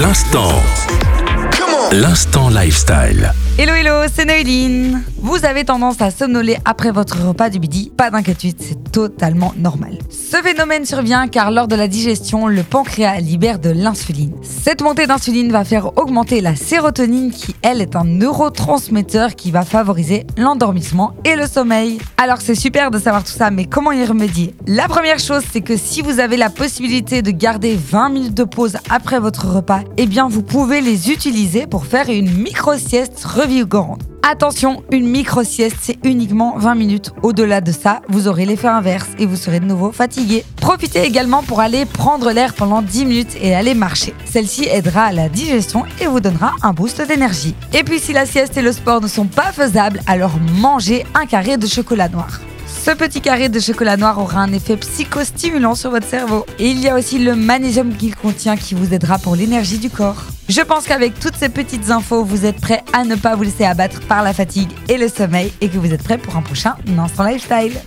L'instant. L'instant lifestyle. Hello hello, c'est Noéline. Vous avez tendance à somnoler après votre repas du midi Pas d'inquiétude, c'est totalement normal. Ce phénomène survient car lors de la digestion, le pancréas libère de l'insuline. Cette montée d'insuline va faire augmenter la sérotonine qui, elle, est un neurotransmetteur qui va favoriser l'endormissement et le sommeil. Alors c'est super de savoir tout ça, mais comment y remédier? La première chose, c'est que si vous avez la possibilité de garder 20 minutes de pause après votre repas, eh bien vous pouvez les utiliser pour faire une micro-sieste revigorante. Attention, une micro-sieste, c'est uniquement 20 minutes. Au-delà de ça, vous aurez l'effet inverse et vous serez de nouveau fatigué. Profitez également pour aller prendre l'air pendant 10 minutes et aller marcher. Celle-ci aidera à la digestion et vous donnera un boost d'énergie. Et puis si la sieste et le sport ne sont pas faisables, alors mangez un carré de chocolat noir. Ce petit carré de chocolat noir aura un effet psychostimulant sur votre cerveau. Et il y a aussi le magnésium qu'il contient qui vous aidera pour l'énergie du corps. Je pense qu'avec toutes ces petites infos, vous êtes prêts à ne pas vous laisser abattre par la fatigue et le sommeil et que vous êtes prêts pour un prochain Instant Lifestyle.